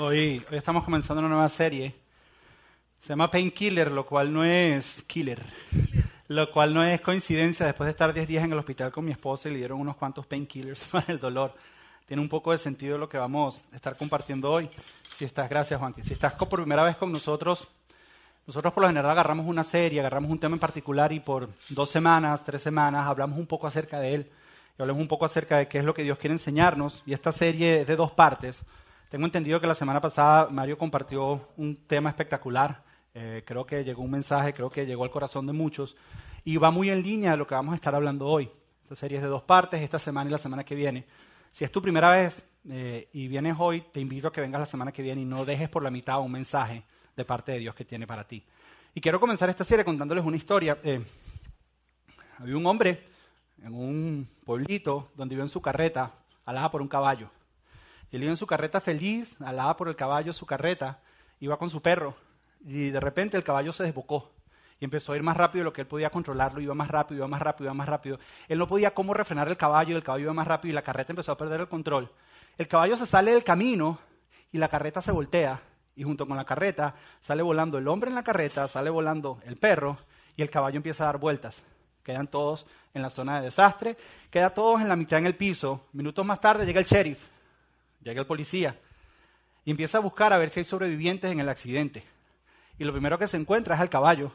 Hoy, estamos comenzando una nueva serie. Se llama Painkiller, lo cual no es killer. Lo cual no es coincidencia. Después de estar 10 días en el hospital con mi esposa y le dieron unos cuantos painkillers para el dolor. Tiene un poco de sentido lo que vamos a estar compartiendo hoy. Si estás, gracias Juanqui. Si estás por primera vez con nosotros, nosotros por lo general agarramos una serie, agarramos un tema en particular y por dos semanas, tres semanas hablamos un poco acerca de él. Y hablamos un poco acerca de qué es lo que Dios quiere enseñarnos. Y esta serie es de dos partes. Tengo entendido que la semana pasada Mario compartió un tema espectacular. Eh, creo que llegó un mensaje, creo que llegó al corazón de muchos. Y va muy en línea de lo que vamos a estar hablando hoy. Esta serie es de dos partes, esta semana y la semana que viene. Si es tu primera vez eh, y vienes hoy, te invito a que vengas la semana que viene y no dejes por la mitad un mensaje de parte de Dios que tiene para ti. Y quiero comenzar esta serie contándoles una historia. Eh, había un hombre en un pueblito donde iba en su carreta, alada por un caballo. Él iba en su carreta feliz, alada por el caballo su carreta, iba con su perro. Y de repente el caballo se desbocó y empezó a ir más rápido de lo que él podía controlarlo, iba más rápido, iba más rápido, iba más rápido. Él no podía cómo refrenar el caballo, el caballo iba más rápido y la carreta empezó a perder el control. El caballo se sale del camino y la carreta se voltea y junto con la carreta sale volando el hombre en la carreta, sale volando el perro y el caballo empieza a dar vueltas. Quedan todos en la zona de desastre, queda todos en la mitad en el piso. Minutos más tarde llega el sheriff llega el policía y empieza a buscar a ver si hay sobrevivientes en el accidente. Y lo primero que se encuentra es al caballo.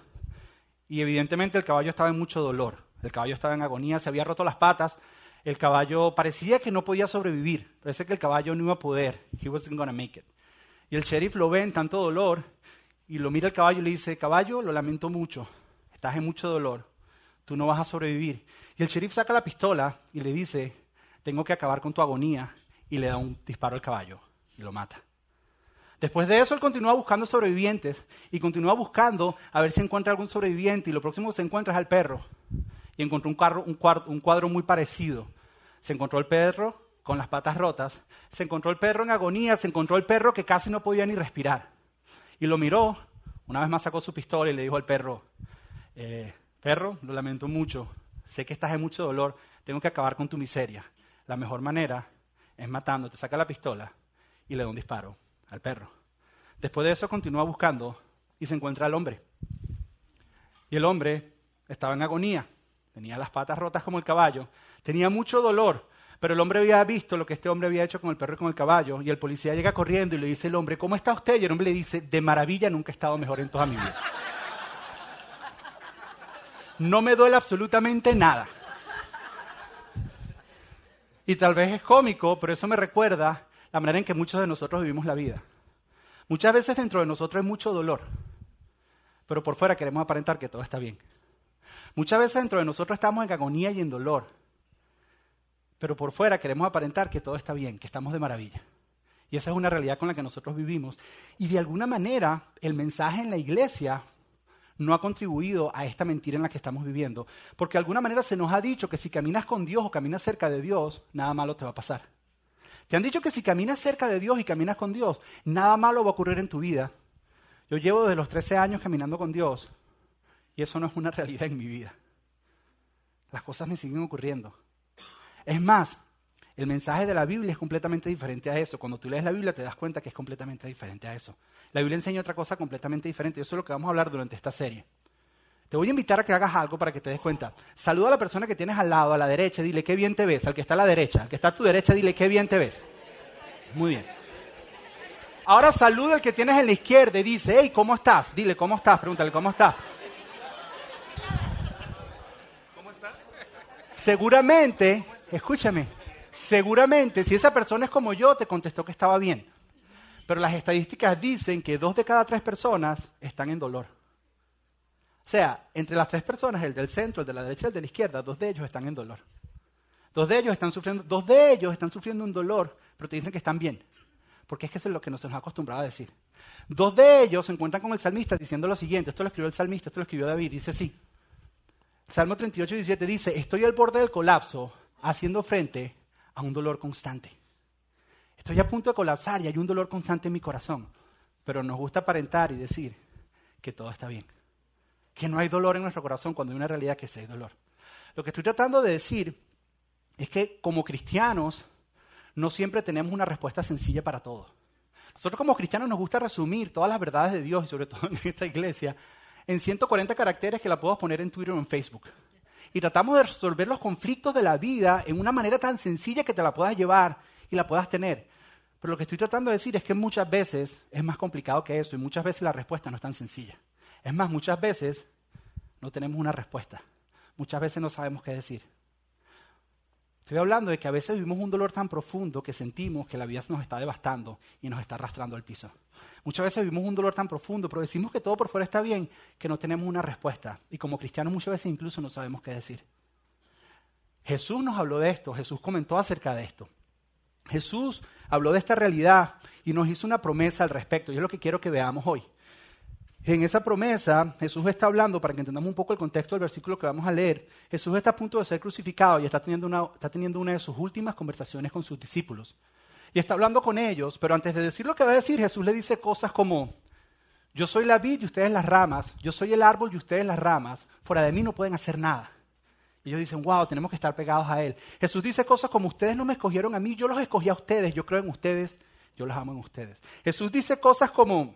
Y evidentemente el caballo estaba en mucho dolor. El caballo estaba en agonía, se había roto las patas. El caballo parecía que no podía sobrevivir. Parece que el caballo no iba a poder. He wasn't gonna make it. Y el sheriff lo ve en tanto dolor y lo mira al caballo y le dice, caballo, lo lamento mucho. Estás en mucho dolor. Tú no vas a sobrevivir. Y el sheriff saca la pistola y le dice, tengo que acabar con tu agonía y le da un disparo al caballo y lo mata. Después de eso, él continúa buscando sobrevivientes y continúa buscando a ver si encuentra algún sobreviviente y lo próximo que se encuentra es al perro. Y encontró un, cuadro, muy parecido. Se encontró el perro con las patas rotas, se encontró el perro en agonía, se encontró el perro que casi no podía ni respirar. Y lo miró, una vez más sacó su pistola y le dijo al perro, eh, perro, lo lamento mucho, sé que estás en mucho dolor, tengo que acabar con tu miseria. La mejor manera es matando, te saca la pistola y le da un disparo al perro. Después de eso continúa buscando y se encuentra al hombre. Y el hombre estaba en agonía, tenía las patas rotas como el caballo, tenía mucho dolor, pero el hombre había visto lo que este hombre había hecho con el perro y con el caballo, y el policía llega corriendo y le dice al hombre, ¿cómo está usted? Y el hombre le dice, de maravilla, nunca he estado mejor en toda mi vida. No me duele absolutamente nada. Y tal vez es cómico, pero eso me recuerda la manera en que muchos de nosotros vivimos la vida. Muchas veces dentro de nosotros hay mucho dolor, pero por fuera queremos aparentar que todo está bien. Muchas veces dentro de nosotros estamos en agonía y en dolor, pero por fuera queremos aparentar que todo está bien, que estamos de maravilla. Y esa es una realidad con la que nosotros vivimos. Y de alguna manera el mensaje en la iglesia no ha contribuido a esta mentira en la que estamos viviendo. Porque de alguna manera se nos ha dicho que si caminas con Dios o caminas cerca de Dios, nada malo te va a pasar. Te han dicho que si caminas cerca de Dios y caminas con Dios, nada malo va a ocurrir en tu vida. Yo llevo desde los 13 años caminando con Dios y eso no es una realidad en mi vida. Las cosas me siguen ocurriendo. Es más, el mensaje de la Biblia es completamente diferente a eso. Cuando tú lees la Biblia te das cuenta que es completamente diferente a eso. La Biblia enseña otra cosa completamente diferente. Eso es lo que vamos a hablar durante esta serie. Te voy a invitar a que hagas algo para que te des cuenta. Saluda a la persona que tienes al lado, a la derecha, dile qué bien te ves. Al que está a la derecha, al que está a tu derecha, dile qué bien te ves. Muy bien. Ahora saluda al que tienes en la izquierda y dice, hey, ¿cómo estás? Dile, ¿cómo estás? Pregúntale, ¿cómo estás? ¿Cómo estás? Seguramente, escúchame, seguramente si esa persona es como yo, te contestó que estaba bien. Pero las estadísticas dicen que dos de cada tres personas están en dolor. O sea, entre las tres personas, el del centro, el de la derecha y el de la izquierda, dos de ellos están en dolor. Dos de ellos están sufriendo, dos de ellos están sufriendo un dolor, pero te dicen que están bien. Porque es que eso es lo que nos ha acostumbrado a decir. Dos de ellos se encuentran con el salmista diciendo lo siguiente, esto lo escribió el salmista, esto lo escribió David, dice así. Salmo 38, 17 dice, estoy al borde del colapso, haciendo frente a un dolor constante. Estoy a punto de colapsar y hay un dolor constante en mi corazón. Pero nos gusta aparentar y decir que todo está bien. Que no hay dolor en nuestro corazón cuando hay una realidad que sí hay dolor. Lo que estoy tratando de decir es que como cristianos no siempre tenemos una respuesta sencilla para todo. Nosotros como cristianos nos gusta resumir todas las verdades de Dios y sobre todo en esta iglesia en 140 caracteres que la puedo poner en Twitter o en Facebook. Y tratamos de resolver los conflictos de la vida en una manera tan sencilla que te la puedas llevar y la puedas tener. Pero lo que estoy tratando de decir es que muchas veces es más complicado que eso y muchas veces la respuesta no es tan sencilla. Es más, muchas veces no tenemos una respuesta. Muchas veces no sabemos qué decir. Estoy hablando de que a veces vivimos un dolor tan profundo que sentimos que la vida nos está devastando y nos está arrastrando al piso. Muchas veces vivimos un dolor tan profundo, pero decimos que todo por fuera está bien, que no tenemos una respuesta. Y como cristianos muchas veces incluso no sabemos qué decir. Jesús nos habló de esto, Jesús comentó acerca de esto. Jesús habló de esta realidad y nos hizo una promesa al respecto. Y es lo que quiero que veamos hoy. En esa promesa, Jesús está hablando, para que entendamos un poco el contexto del versículo que vamos a leer, Jesús está a punto de ser crucificado y está teniendo una, está teniendo una de sus últimas conversaciones con sus discípulos. Y está hablando con ellos, pero antes de decir lo que va a decir, Jesús le dice cosas como, yo soy la vid y ustedes las ramas, yo soy el árbol y ustedes las ramas, fuera de mí no pueden hacer nada. Ellos dicen, wow, tenemos que estar pegados a Él. Jesús dice cosas como, ustedes no me escogieron a mí, yo los escogí a ustedes, yo creo en ustedes, yo los amo en ustedes. Jesús dice cosas como,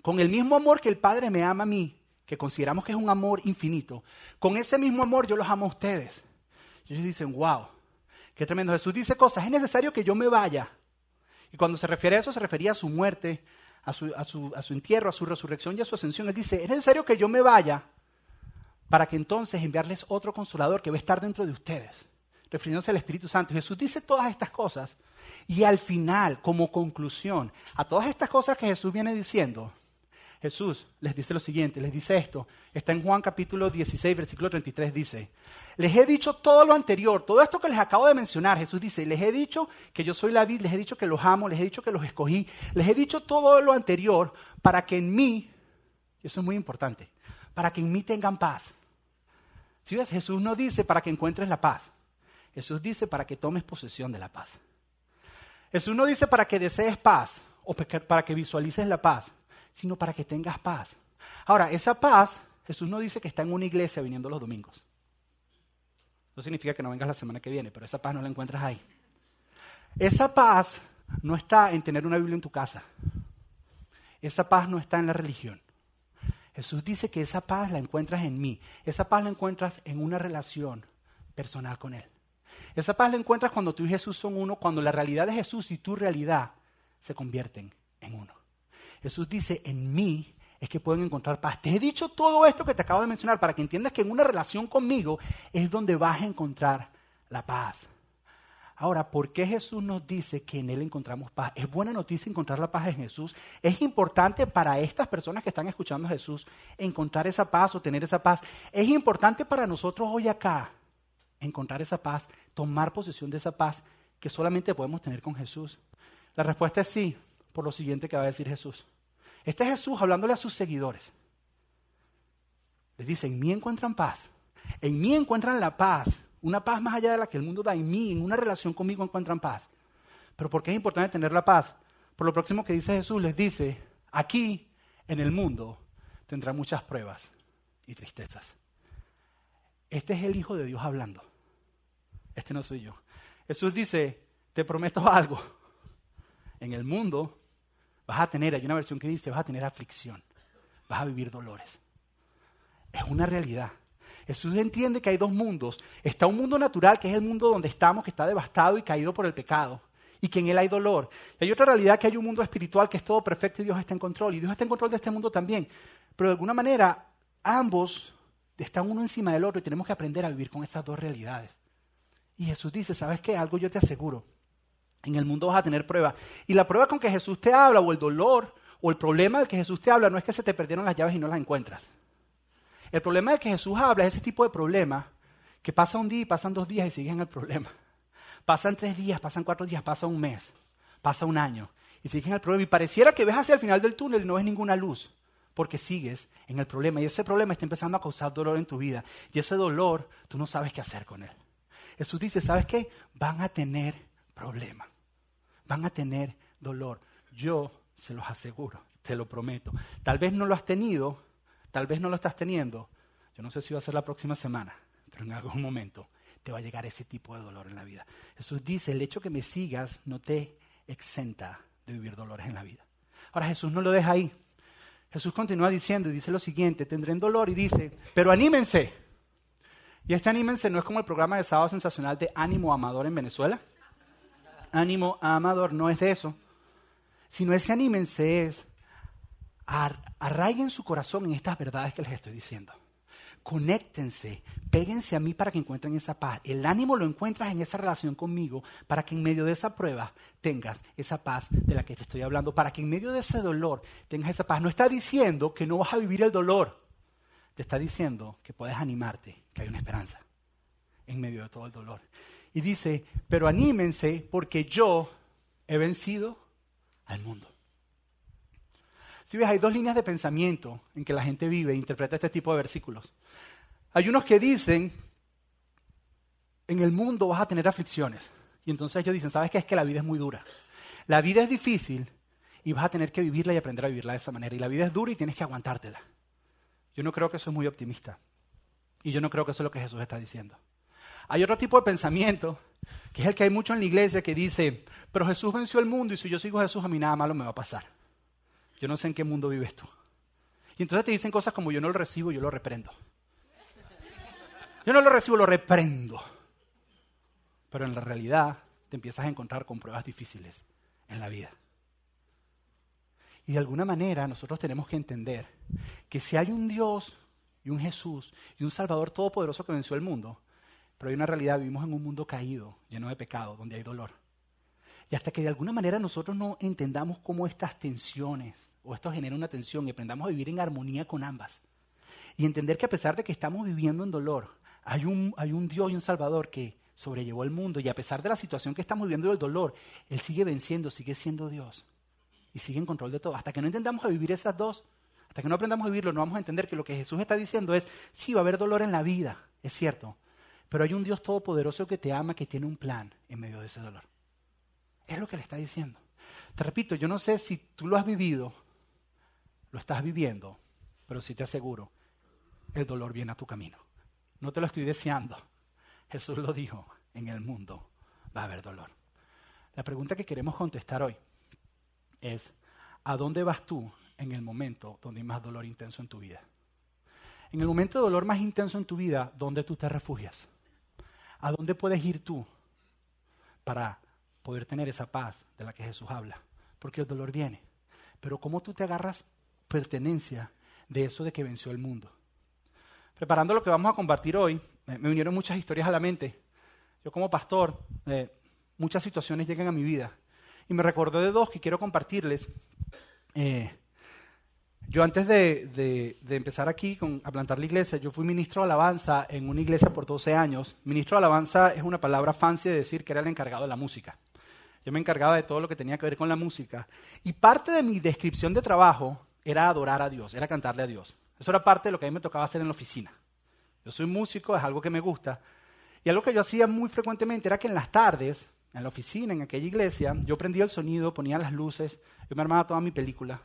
con el mismo amor que el Padre me ama a mí, que consideramos que es un amor infinito, con ese mismo amor yo los amo a ustedes. Ellos dicen, wow, qué tremendo. Jesús dice cosas, es necesario que yo me vaya. Y cuando se refiere a eso, se refería a su muerte, a su, a su, a su entierro, a su resurrección y a su ascensión. Él dice, es necesario que yo me vaya para que entonces enviarles otro consolador que va a estar dentro de ustedes, refiriéndose al Espíritu Santo. Jesús dice todas estas cosas y al final, como conclusión, a todas estas cosas que Jesús viene diciendo, Jesús les dice lo siguiente, les dice esto, está en Juan capítulo 16, versículo 33, dice, les he dicho todo lo anterior, todo esto que les acabo de mencionar, Jesús dice, les he dicho que yo soy la vid, les he dicho que los amo, les he dicho que los escogí, les he dicho todo lo anterior para que en mí, eso es muy importante, para que en mí tengan paz. Si ves, Jesús no dice para que encuentres la paz, Jesús dice para que tomes posesión de la paz. Jesús no dice para que desees paz o para que visualices la paz sino para que tengas paz. Ahora, esa paz, Jesús no dice que está en una iglesia viniendo los domingos. No significa que no vengas la semana que viene, pero esa paz no la encuentras ahí. Esa paz no está en tener una Biblia en tu casa. Esa paz no está en la religión. Jesús dice que esa paz la encuentras en mí. Esa paz la encuentras en una relación personal con Él. Esa paz la encuentras cuando tú y Jesús son uno, cuando la realidad de Jesús y tu realidad se convierten en uno. Jesús dice, en mí es que pueden encontrar paz. Te he dicho todo esto que te acabo de mencionar para que entiendas que en una relación conmigo es donde vas a encontrar la paz. Ahora, ¿por qué Jesús nos dice que en Él encontramos paz? Es buena noticia encontrar la paz en Jesús. Es importante para estas personas que están escuchando a Jesús encontrar esa paz o tener esa paz. Es importante para nosotros hoy acá encontrar esa paz, tomar posesión de esa paz que solamente podemos tener con Jesús. La respuesta es sí, por lo siguiente que va a decir Jesús. Este es Jesús hablándole a sus seguidores. Les dice, en mí encuentran paz. En mí encuentran la paz. Una paz más allá de la que el mundo da. En mí, en una relación conmigo encuentran paz. Pero ¿por qué es importante tener la paz? Por lo próximo que dice Jesús, les dice, aquí en el mundo tendrá muchas pruebas y tristezas. Este es el Hijo de Dios hablando. Este no soy yo. Jesús dice, te prometo algo. En el mundo Vas a tener, hay una versión que dice, vas a tener aflicción, vas a vivir dolores. Es una realidad. Jesús entiende que hay dos mundos. Está un mundo natural, que es el mundo donde estamos, que está devastado y caído por el pecado, y que en él hay dolor. Y hay otra realidad, que hay un mundo espiritual que es todo perfecto y Dios está en control. Y Dios está en control de este mundo también. Pero de alguna manera, ambos están uno encima del otro y tenemos que aprender a vivir con esas dos realidades. Y Jesús dice, ¿sabes qué? Algo yo te aseguro. En el mundo vas a tener pruebas. Y la prueba con que Jesús te habla, o el dolor, o el problema del que Jesús te habla, no es que se te perdieron las llaves y no las encuentras. El problema del que Jesús habla es ese tipo de problema que pasa un día y pasan dos días y siguen el problema. Pasan tres días, pasan cuatro días, pasa un mes, pasa un año y siguen el problema. Y pareciera que ves hacia el final del túnel y no ves ninguna luz porque sigues en el problema. Y ese problema está empezando a causar dolor en tu vida. Y ese dolor tú no sabes qué hacer con él. Jesús dice, ¿sabes qué? Van a tener problemas van a tener dolor. Yo se los aseguro, te lo prometo. Tal vez no lo has tenido, tal vez no lo estás teniendo. Yo no sé si va a ser la próxima semana, pero en algún momento te va a llegar ese tipo de dolor en la vida. Jesús dice, el hecho que me sigas no te exenta de vivir dolores en la vida. Ahora Jesús no lo deja ahí. Jesús continúa diciendo y dice lo siguiente, tendré dolor y dice, pero anímense. Y este anímense no es como el programa de sábado sensacional de ánimo amador en Venezuela. Ánimo amador no es de eso, sino ese anímense es arraiguen su corazón en estas verdades que les estoy diciendo. Conéctense, péguense a mí para que encuentren esa paz. El ánimo lo encuentras en esa relación conmigo para que en medio de esa prueba tengas esa paz de la que te estoy hablando, para que en medio de ese dolor tengas esa paz. No está diciendo que no vas a vivir el dolor, te está diciendo que puedes animarte, que hay una esperanza en medio de todo el dolor. Y dice, pero anímense porque yo he vencido al mundo. Si ves, hay dos líneas de pensamiento en que la gente vive e interpreta este tipo de versículos. Hay unos que dicen, en el mundo vas a tener aflicciones. Y entonces ellos dicen, ¿sabes qué? Es que la vida es muy dura. La vida es difícil y vas a tener que vivirla y aprender a vivirla de esa manera. Y la vida es dura y tienes que aguantártela. Yo no creo que eso es muy optimista. Y yo no creo que eso es lo que Jesús está diciendo. Hay otro tipo de pensamiento, que es el que hay mucho en la iglesia, que dice, pero Jesús venció el mundo y si yo sigo a Jesús a mí nada malo me va a pasar. Yo no sé en qué mundo vives tú. Y entonces te dicen cosas como yo no lo recibo, yo lo reprendo. Yo no lo recibo, lo reprendo. Pero en la realidad te empiezas a encontrar con pruebas difíciles en la vida. Y de alguna manera nosotros tenemos que entender que si hay un Dios y un Jesús y un Salvador todopoderoso que venció el mundo, pero hay una realidad, vivimos en un mundo caído, lleno de pecado, donde hay dolor. Y hasta que de alguna manera nosotros no entendamos cómo estas tensiones o esto genera una tensión y aprendamos a vivir en armonía con ambas. Y entender que a pesar de que estamos viviendo en dolor, hay un, hay un Dios y un Salvador que sobrellevó el mundo y a pesar de la situación que estamos viviendo del dolor, Él sigue venciendo, sigue siendo Dios y sigue en control de todo. Hasta que no entendamos a vivir esas dos, hasta que no aprendamos a vivirlo, no vamos a entender que lo que Jesús está diciendo es, sí, va a haber dolor en la vida, es cierto, pero hay un Dios todopoderoso que te ama, que tiene un plan en medio de ese dolor. Es lo que le está diciendo. Te repito, yo no sé si tú lo has vivido, lo estás viviendo, pero sí te aseguro, el dolor viene a tu camino. No te lo estoy deseando. Jesús lo dijo, en el mundo va a haber dolor. La pregunta que queremos contestar hoy es, ¿a dónde vas tú en el momento donde hay más dolor intenso en tu vida? En el momento de dolor más intenso en tu vida, ¿dónde tú te refugias? ¿A dónde puedes ir tú para poder tener esa paz de la que Jesús habla? Porque el dolor viene. Pero ¿cómo tú te agarras pertenencia de eso de que venció el mundo? Preparando lo que vamos a compartir hoy, me vinieron muchas historias a la mente. Yo como pastor, eh, muchas situaciones llegan a mi vida. Y me recordé de dos que quiero compartirles. Eh, yo antes de, empezar aquí a plantar la iglesia, yo fui ministro de alabanza en una iglesia por 12 años. Ministro de alabanza es una palabra fancy de decir que era el encargado de la música. Yo me encargaba de todo lo que tenía que ver con la música. Y parte de mi descripción de trabajo era adorar a Dios, era cantarle a Dios. Eso era parte de lo que a mí me tocaba hacer en la oficina. Yo soy músico, es algo que me gusta. Y algo que yo hacía muy frecuentemente era que en las tardes, en la oficina, en aquella iglesia, yo prendía el sonido, ponía las luces, yo me armaba toda mi película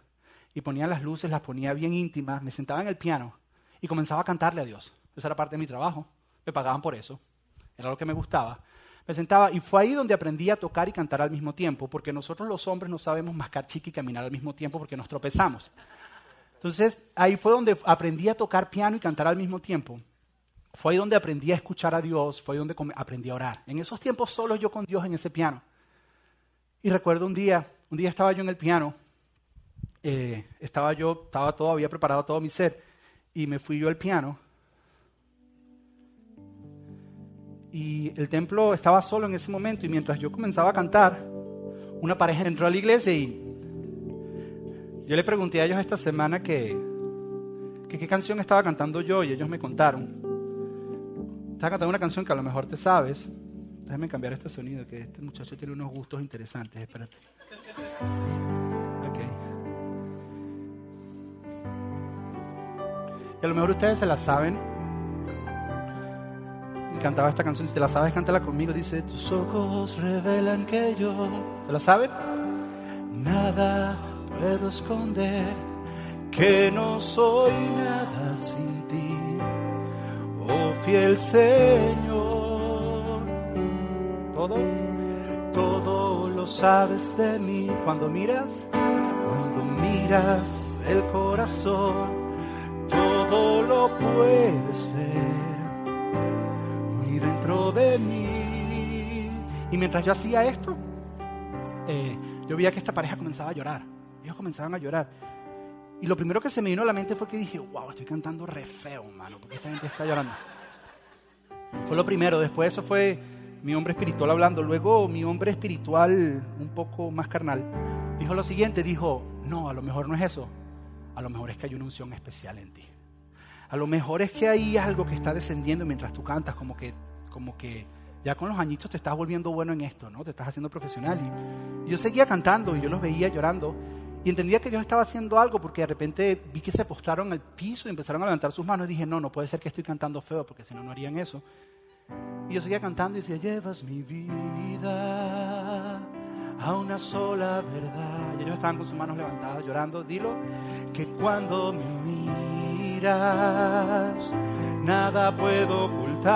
y ponía las luces, las ponía bien íntimas, me sentaba en el piano y comenzaba a cantarle a Dios. Esa era parte de mi trabajo, me pagaban por eso, era lo que me gustaba. Me sentaba y fue ahí donde aprendí a tocar y cantar al mismo tiempo, porque nosotros los hombres no sabemos mascar chica y caminar al mismo tiempo porque nos tropezamos. Entonces ahí fue donde aprendí a tocar piano y cantar al mismo tiempo. Fue ahí donde aprendí a escuchar a Dios, fue ahí donde aprendí a orar. En esos tiempos solo yo con Dios en ese piano. Y recuerdo un día, un día estaba yo en el piano eh, estaba yo, estaba todo, había preparado todo mi ser, y me fui yo al piano. Y el templo estaba solo en ese momento, y mientras yo comenzaba a cantar, una pareja entró a la iglesia y yo le pregunté a ellos esta semana que, qué canción estaba cantando yo, y ellos me contaron. Estaba cantando una canción que a lo mejor te sabes. Déjame cambiar este sonido, que este muchacho tiene unos gustos interesantes. Espérate. Y a lo mejor ustedes se la saben. Cantaba esta canción. Si te la sabes, cántala conmigo. Dice, tus ojos revelan que yo... ¿Se la saben? Nada puedo esconder, que no soy nada sin ti, oh fiel Señor. Todo, todo lo sabes de mí cuando miras, cuando miras el corazón, todo lo puedes ver dentro de mí. Y mientras yo hacía esto, eh, yo veía que esta pareja comenzaba a llorar. Ellos comenzaban a llorar. Y lo primero que se me vino a la mente fue que dije, wow, estoy cantando re feo, mano, porque esta gente está llorando. Fue lo primero. Después eso fue mi hombre espiritual hablando. Luego mi hombre espiritual, un poco más carnal, dijo lo siguiente, dijo, no, a lo mejor no es eso. A lo mejor es que hay una unción especial en ti. A lo mejor es que hay algo que está descendiendo mientras tú cantas, como que, como que ya con los añitos te estás volviendo bueno en esto, ¿no? Te estás haciendo profesional. Y yo seguía cantando y yo los veía llorando. Y entendía que Dios estaba haciendo algo porque de repente vi que se postraron al piso y empezaron a levantar sus manos y dije, no, no puede ser que estoy cantando feo porque si no, no harían eso. Y yo seguía cantando y decía, llevas mi vida a una sola verdad. Y ellos estaban con sus manos levantadas llorando. Dilo, que cuando me miras, nada puedo ocultar.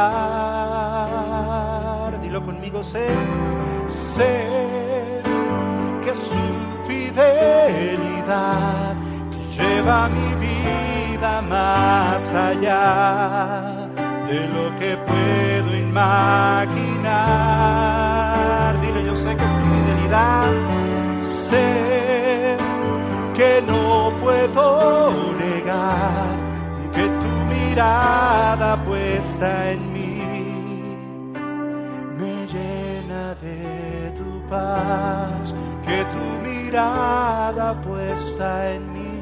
Dilo conmigo, sé, sé que su fidelidad lleva mi vida más allá de lo que puedo imaginar. Dile, yo sé que tu fidelidad, sé que no puedo negar que tu mirada puesta en mí. Me llena de tu paz, que tu mirada puesta en mí.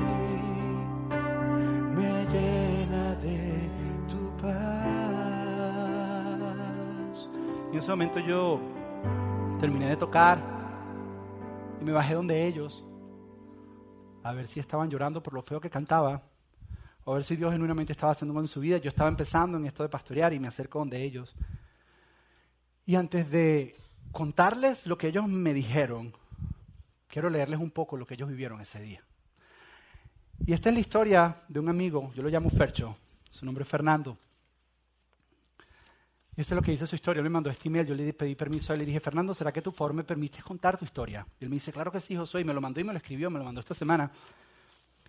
Me llena de tu paz. Y en ese momento yo terminé de tocar y me bajé donde ellos a ver si estaban llorando por lo feo que cantaba, o ver si Dios genuinamente estaba haciendo algo en su vida. Yo estaba empezando en esto de pastorear y me acerco donde ellos. Y antes de contarles lo que ellos me dijeron, quiero leerles un poco lo que ellos vivieron ese día. Y esta es la historia de un amigo, yo lo llamo Fercho, su nombre es Fernando. Y esto es lo que dice su historia. Él me mandó este email, yo le pedí permiso y le dije, Fernando, ¿será que tu favor me permites contar tu historia? Y él me dice, claro que sí, Josué, y me lo mandó y me lo escribió, me lo mandó esta semana.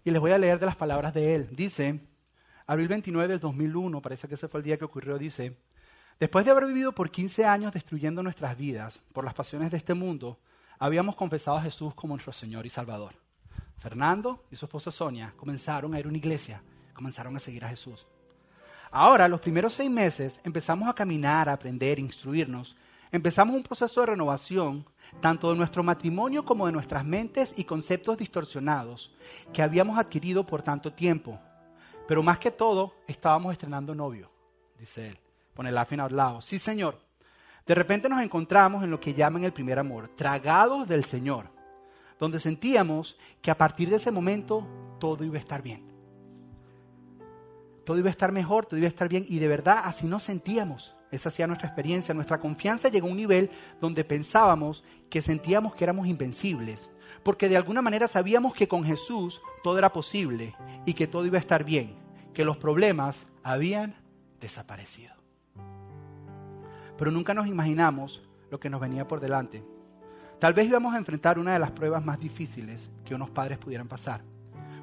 Y les voy a leer de las palabras de él. Dice, abril 29 del 2001, parece que ese fue el día que ocurrió, dice, después de haber vivido por 15 años destruyendo nuestras vidas por las pasiones de este mundo, habíamos confesado a Jesús como nuestro Señor y Salvador. Fernando y su esposa Sonia comenzaron a ir a una iglesia, comenzaron a seguir a Jesús. Ahora, los primeros seis meses, empezamos a caminar, a aprender, a instruirnos. Empezamos un proceso de renovación, tanto de nuestro matrimonio como de nuestras mentes y conceptos distorsionados que habíamos adquirido por tanto tiempo. Pero más que todo, estábamos estrenando novio, dice él. Pone el laughing out loud. Sí, Señor. De repente nos encontramos en lo que llaman el primer amor, tragados del Señor, donde sentíamos que a partir de ese momento todo iba a estar bien. Todo iba a estar mejor, todo iba a estar bien y de verdad así nos sentíamos. Esa hacía nuestra experiencia. Nuestra confianza llegó a un nivel donde pensábamos que sentíamos que éramos invencibles, porque de alguna manera sabíamos que con Jesús todo era posible y que todo iba a estar bien, que los problemas habían desaparecido pero nunca nos imaginamos lo que nos venía por delante. Tal vez íbamos a enfrentar una de las pruebas más difíciles que unos padres pudieran pasar.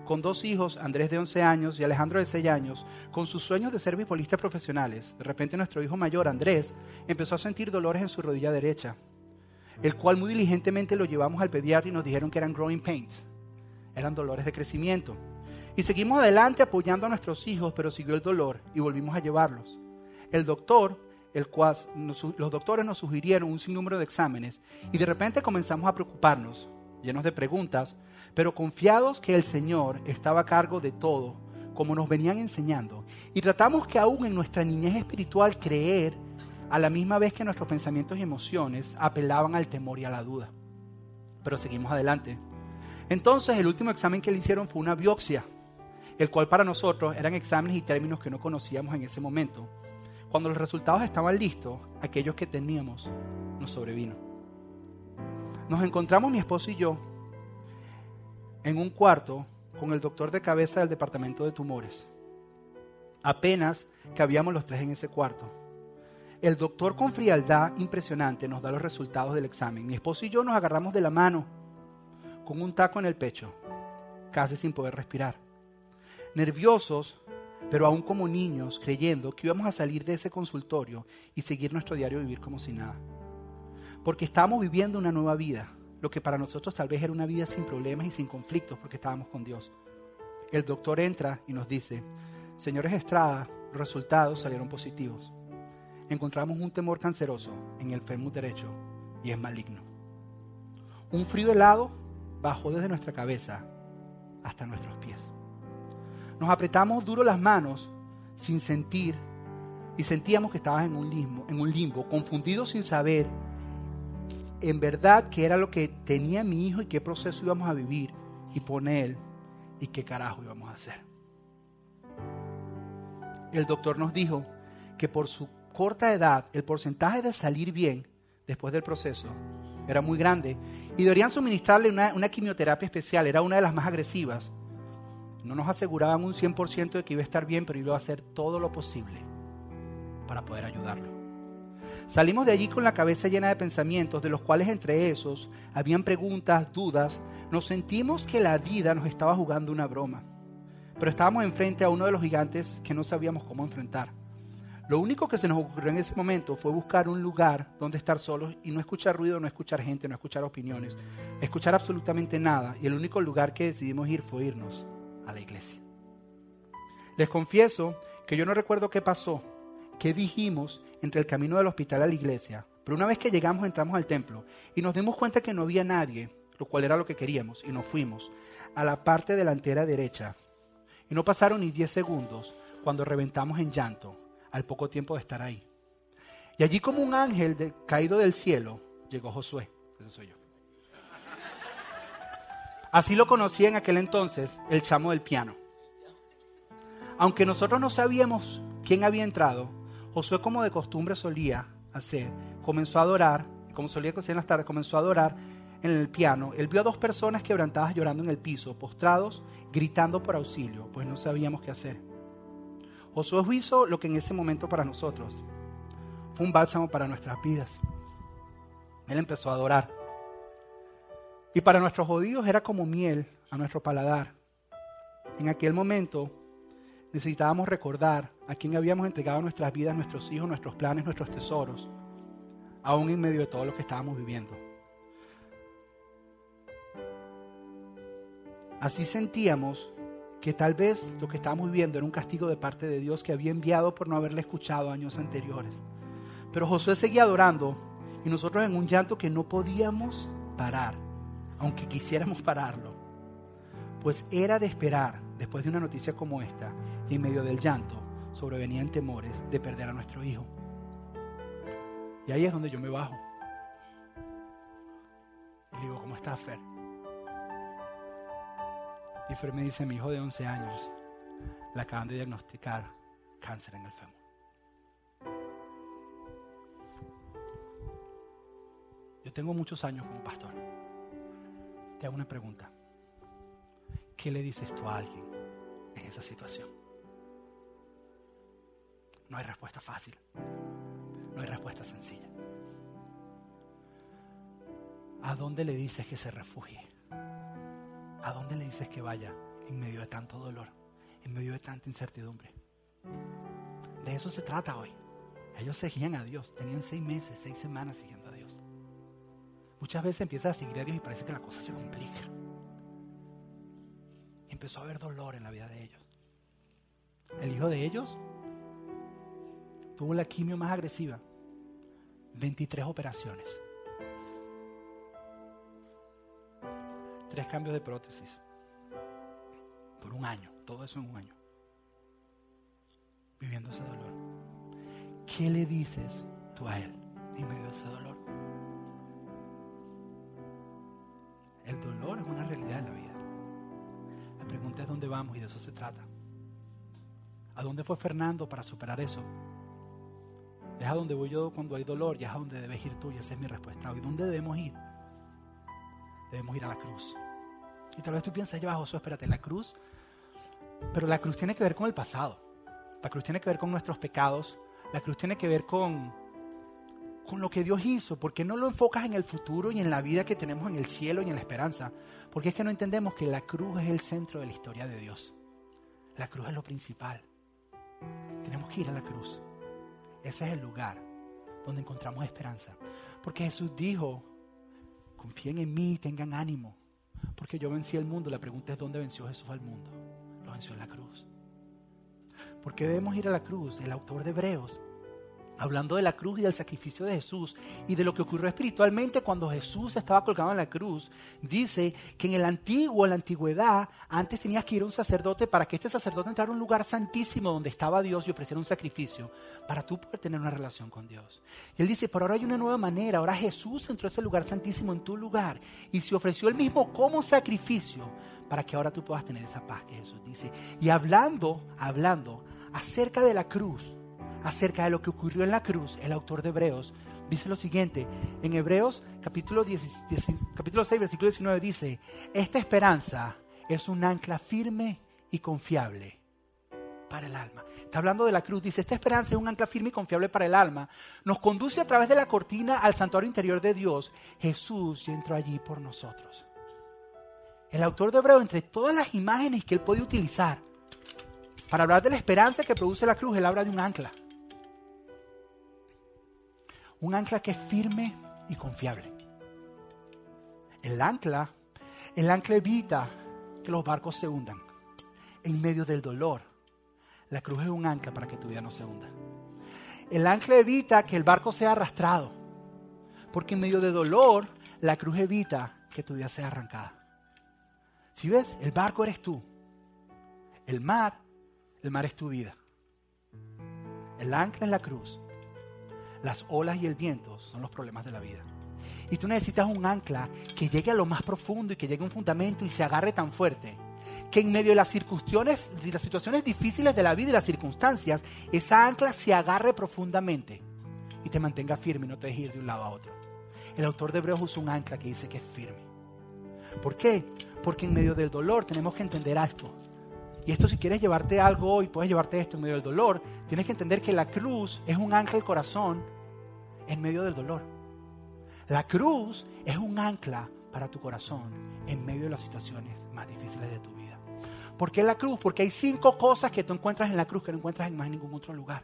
Con dos hijos, Andrés de 11 años y Alejandro de 6 años, con sus sueños de ser bipolistas profesionales, de repente nuestro hijo mayor, Andrés, empezó a sentir dolores en su rodilla derecha, el cual muy diligentemente lo llevamos al pediatra y nos dijeron que eran growing pains, eran dolores de crecimiento. Y seguimos adelante apoyando a nuestros hijos, pero siguió el dolor y volvimos a llevarlos. El doctor el cual los doctores nos sugirieron un sinnúmero de exámenes y de repente comenzamos a preocuparnos, llenos de preguntas, pero confiados que el Señor estaba a cargo de todo, como nos venían enseñando. Y tratamos que aún en nuestra niñez espiritual creer a la misma vez que nuestros pensamientos y emociones apelaban al temor y a la duda. Pero seguimos adelante. Entonces el último examen que le hicieron fue una biopsia, el cual para nosotros eran exámenes y términos que no conocíamos en ese momento. Cuando los resultados estaban listos, aquellos que teníamos nos sobrevino. Nos encontramos mi esposo y yo en un cuarto con el doctor de cabeza del departamento de tumores. Apenas cabíamos los tres en ese cuarto. El doctor con frialdad impresionante nos da los resultados del examen. Mi esposo y yo nos agarramos de la mano con un taco en el pecho, casi sin poder respirar. Nerviosos, pero aún como niños, creyendo que íbamos a salir de ese consultorio y seguir nuestro diario vivir como si nada. Porque estábamos viviendo una nueva vida, lo que para nosotros tal vez era una vida sin problemas y sin conflictos porque estábamos con Dios. El doctor entra y nos dice, señores Estrada, los resultados salieron positivos. Encontramos un temor canceroso en el fémur derecho y es maligno. Un frío helado bajó desde nuestra cabeza hasta nuestros pies. Nos apretamos duro las manos sin sentir y sentíamos que estabas en un limbo, en un limbo, confundidos sin saber en verdad qué era lo que tenía mi hijo y qué proceso íbamos a vivir y poner y qué carajo íbamos a hacer. El doctor nos dijo que por su corta edad el porcentaje de salir bien después del proceso era muy grande y deberían suministrarle una, una quimioterapia especial, era una de las más agresivas. No nos aseguraban un 100% de que iba a estar bien, pero iba a hacer todo lo posible para poder ayudarlo. Salimos de allí con la cabeza llena de pensamientos, de los cuales entre esos habían preguntas, dudas. Nos sentimos que la vida nos estaba jugando una broma, pero estábamos enfrente a uno de los gigantes que no sabíamos cómo enfrentar. Lo único que se nos ocurrió en ese momento fue buscar un lugar donde estar solos y no escuchar ruido, no escuchar gente, no escuchar opiniones, escuchar absolutamente nada. Y el único lugar que decidimos ir fue irnos a la iglesia. Les confieso que yo no recuerdo qué pasó, qué dijimos entre el camino del hospital a la iglesia, pero una vez que llegamos entramos al templo y nos dimos cuenta que no había nadie, lo cual era lo que queríamos, y nos fuimos a la parte delantera derecha. Y no pasaron ni 10 segundos cuando reventamos en llanto al poco tiempo de estar ahí. Y allí como un ángel caído del cielo llegó Josué. Ese soy yo. Así lo conocía en aquel entonces el chamo del piano. Aunque nosotros no sabíamos quién había entrado, Josué como de costumbre solía hacer, comenzó a adorar, como solía hacer en las tardes, comenzó a adorar en el piano. Él vio a dos personas quebrantadas llorando en el piso, postrados, gritando por auxilio, pues no sabíamos qué hacer. Josué hizo lo que en ese momento para nosotros fue un bálsamo para nuestras vidas. Él empezó a adorar. Y para nuestros judíos era como miel a nuestro paladar. En aquel momento necesitábamos recordar a quién habíamos entregado nuestras vidas, nuestros hijos, nuestros planes, nuestros tesoros, aún en medio de todo lo que estábamos viviendo. Así sentíamos que tal vez lo que estábamos viviendo era un castigo de parte de Dios que había enviado por no haberle escuchado años anteriores. Pero Josué seguía adorando y nosotros en un llanto que no podíamos parar, aunque quisiéramos pararlo. Pues era de esperar, después de una noticia como esta, y en medio del llanto sobrevenían temores de perder a nuestro hijo. Y ahí es donde yo me bajo. Y digo, ¿cómo estás, Fer? Y Fer me dice, mi hijo de 11 años le acaban de diagnosticar cáncer en el fémur. Yo tengo muchos años como pastor. Te hago una pregunta. ¿Qué le dices tú a alguien en esa situación? No hay respuesta fácil. No hay respuesta sencilla. ¿A dónde le dices que se refugie? ¿A dónde le dices que vaya en medio de tanto dolor, en medio de tanta incertidumbre? De eso se trata hoy. Ellos seguían a Dios, tenían seis meses, seis semanas siguiendo a Dios. Muchas veces empiezas a seguir a Dios y parece que la cosa se complica. Empezó a haber dolor en la vida de ellos. El hijo de ellos tuvo la quimio más agresiva. 23 operaciones. Tres cambios de prótesis. Por un año. Todo eso en un año. Viviendo ese dolor. ¿Qué le dices tú a él en medio de ese dolor? El dolor es una realidad en la vida. Pregunta es dónde vamos y de eso se trata. ¿A dónde fue Fernando para superar eso? Es a donde voy yo cuando hay dolor y es a donde debes ir tú y esa es mi respuesta. ¿Y dónde debemos ir? Debemos ir a la cruz. Y tal vez tú piensas, ya Josué, espérate, la cruz. Pero la cruz tiene que ver con el pasado. La cruz tiene que ver con nuestros pecados. La cruz tiene que ver con con lo que Dios hizo? ¿Por qué no lo enfocas en el futuro y en la vida que tenemos en el cielo y en la esperanza? Porque es que no entendemos que la cruz es el centro de la historia de Dios. La cruz es lo principal. Tenemos que ir a la cruz. Ese es el lugar donde encontramos esperanza. Porque Jesús dijo, confíen en mí, tengan ánimo. Porque yo vencí el mundo. La pregunta es, ¿dónde venció Jesús al mundo? Lo venció en la cruz. ¿Por qué debemos ir a la cruz? El autor de Hebreos hablando de la cruz y del sacrificio de Jesús y de lo que ocurrió espiritualmente cuando Jesús estaba colgado en la cruz, dice que en el antiguo, en la antigüedad, antes tenías que ir a un sacerdote para que este sacerdote entrara a un lugar santísimo donde estaba Dios y ofreciera un sacrificio para tú poder tener una relación con Dios. Y él dice, pero ahora hay una nueva manera, ahora Jesús entró a ese lugar santísimo en tu lugar y se ofreció el mismo como sacrificio para que ahora tú puedas tener esa paz que Jesús dice. Y hablando, hablando acerca de la cruz, acerca de lo que ocurrió en la cruz, el autor de Hebreos dice lo siguiente. En Hebreos capítulo, capítulo 6, versículo 19 dice, esta esperanza es un ancla firme y confiable para el alma. Está hablando de la cruz. Dice, esta esperanza es un ancla firme y confiable para el alma. Nos conduce a través de la cortina al santuario interior de Dios. Jesús entró allí por nosotros. El autor de Hebreos, entre todas las imágenes que él puede utilizar para hablar de la esperanza que produce la cruz, él habla de un ancla. Un ancla que es firme y confiable. El ancla, el ancla evita que los barcos se hundan. En medio del dolor, la cruz es un ancla para que tu vida no se hunda. El ancla evita que el barco sea arrastrado. Porque en medio del dolor, la cruz evita que tu vida sea arrancada. Si ves, el barco eres tú. El mar, el mar es tu vida. El ancla es la cruz las olas y el viento son los problemas de la vida. Y tú necesitas un ancla que llegue a lo más profundo y que llegue a un fundamento y se agarre tan fuerte que en medio de las circunstancias, las situaciones difíciles de la vida y las circunstancias, esa ancla se agarre profundamente y te mantenga firme y no te deje ir de un lado a otro. El autor de Hebreos usa un ancla que dice que es firme. ¿Por qué? Porque en medio del dolor tenemos que entender esto. Y esto si quieres llevarte algo y puedes llevarte esto en medio del dolor, tienes que entender que la cruz es un ancla del corazón en medio del dolor. La cruz es un ancla para tu corazón en medio de las situaciones más difíciles de tu vida. ¿Por qué la cruz? Porque hay cinco cosas que tú encuentras en la cruz que no encuentras en más ningún otro lugar.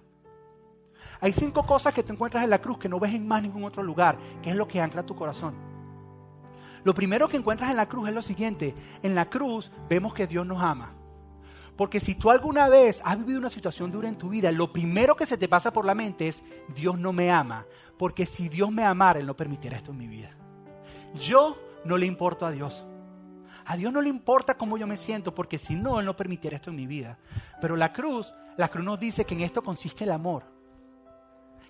Hay cinco cosas que tú encuentras en la cruz que no ves en más ningún otro lugar, que es lo que ancla tu corazón. Lo primero que encuentras en la cruz es lo siguiente. En la cruz vemos que Dios nos ama. Porque si tú alguna vez has vivido una situación dura en tu vida, lo primero que se te pasa por la mente es, Dios no me ama. Porque si Dios me amara, Él no permitiera esto en mi vida. Yo no le importo a Dios. A Dios no le importa cómo yo me siento, porque si no, Él no permitiera esto en mi vida. Pero la cruz, la cruz nos dice que en esto consiste el amor.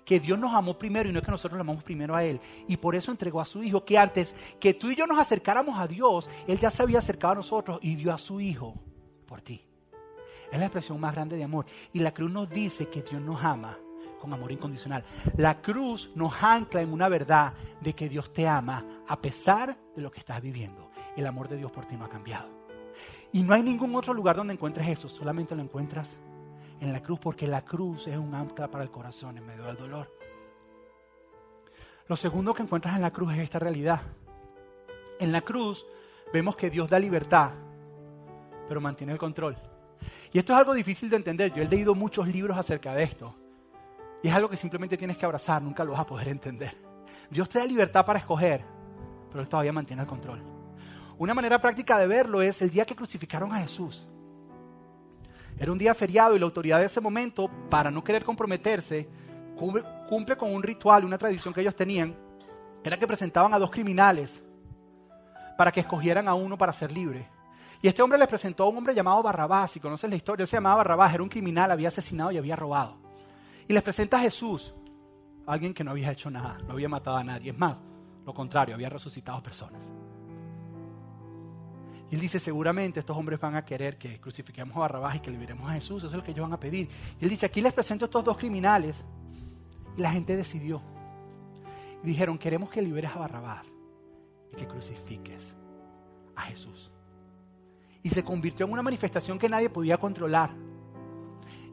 Que Dios nos amó primero y no es que nosotros le amamos primero a Él. Y por eso entregó a su Hijo, que antes que tú y yo nos acercáramos a Dios, Él ya se había acercado a nosotros y dio a su Hijo por ti. Es la expresión más grande de amor. Y la cruz nos dice que Dios nos ama con amor incondicional. La cruz nos ancla en una verdad de que Dios te ama a pesar de lo que estás viviendo. El amor de Dios por ti no ha cambiado. Y no hay ningún otro lugar donde encuentres eso, solamente lo encuentras en la cruz, porque la cruz es un ancla para el corazón en medio del dolor. Lo segundo que encuentras en la cruz es esta realidad. En la cruz vemos que Dios da libertad, pero mantiene el control. Y esto es algo difícil de entender. Yo he leído muchos libros acerca de esto. Y es algo que simplemente tienes que abrazar, nunca lo vas a poder entender. Dios te da libertad para escoger, pero Él todavía mantiene el control. Una manera práctica de verlo es el día que crucificaron a Jesús. Era un día feriado y la autoridad de ese momento, para no querer comprometerse, cumple con un ritual, una tradición que ellos tenían, era que presentaban a dos criminales para que escogieran a uno para ser libre. Y este hombre les presentó a un hombre llamado Barrabás, si conocen la historia, él se llamaba Barrabás, era un criminal, había asesinado y había robado. Y les presenta a Jesús, alguien que no había hecho nada, no había matado a nadie, es más, lo contrario, había resucitado personas. Y él dice, seguramente estos hombres van a querer que crucifiquemos a Barrabás y que liberemos a Jesús, eso es lo que ellos van a pedir. Y él dice, aquí les presento a estos dos criminales. Y la gente decidió. Y dijeron, queremos que liberes a Barrabás y que crucifiques a Jesús y se convirtió en una manifestación que nadie podía controlar.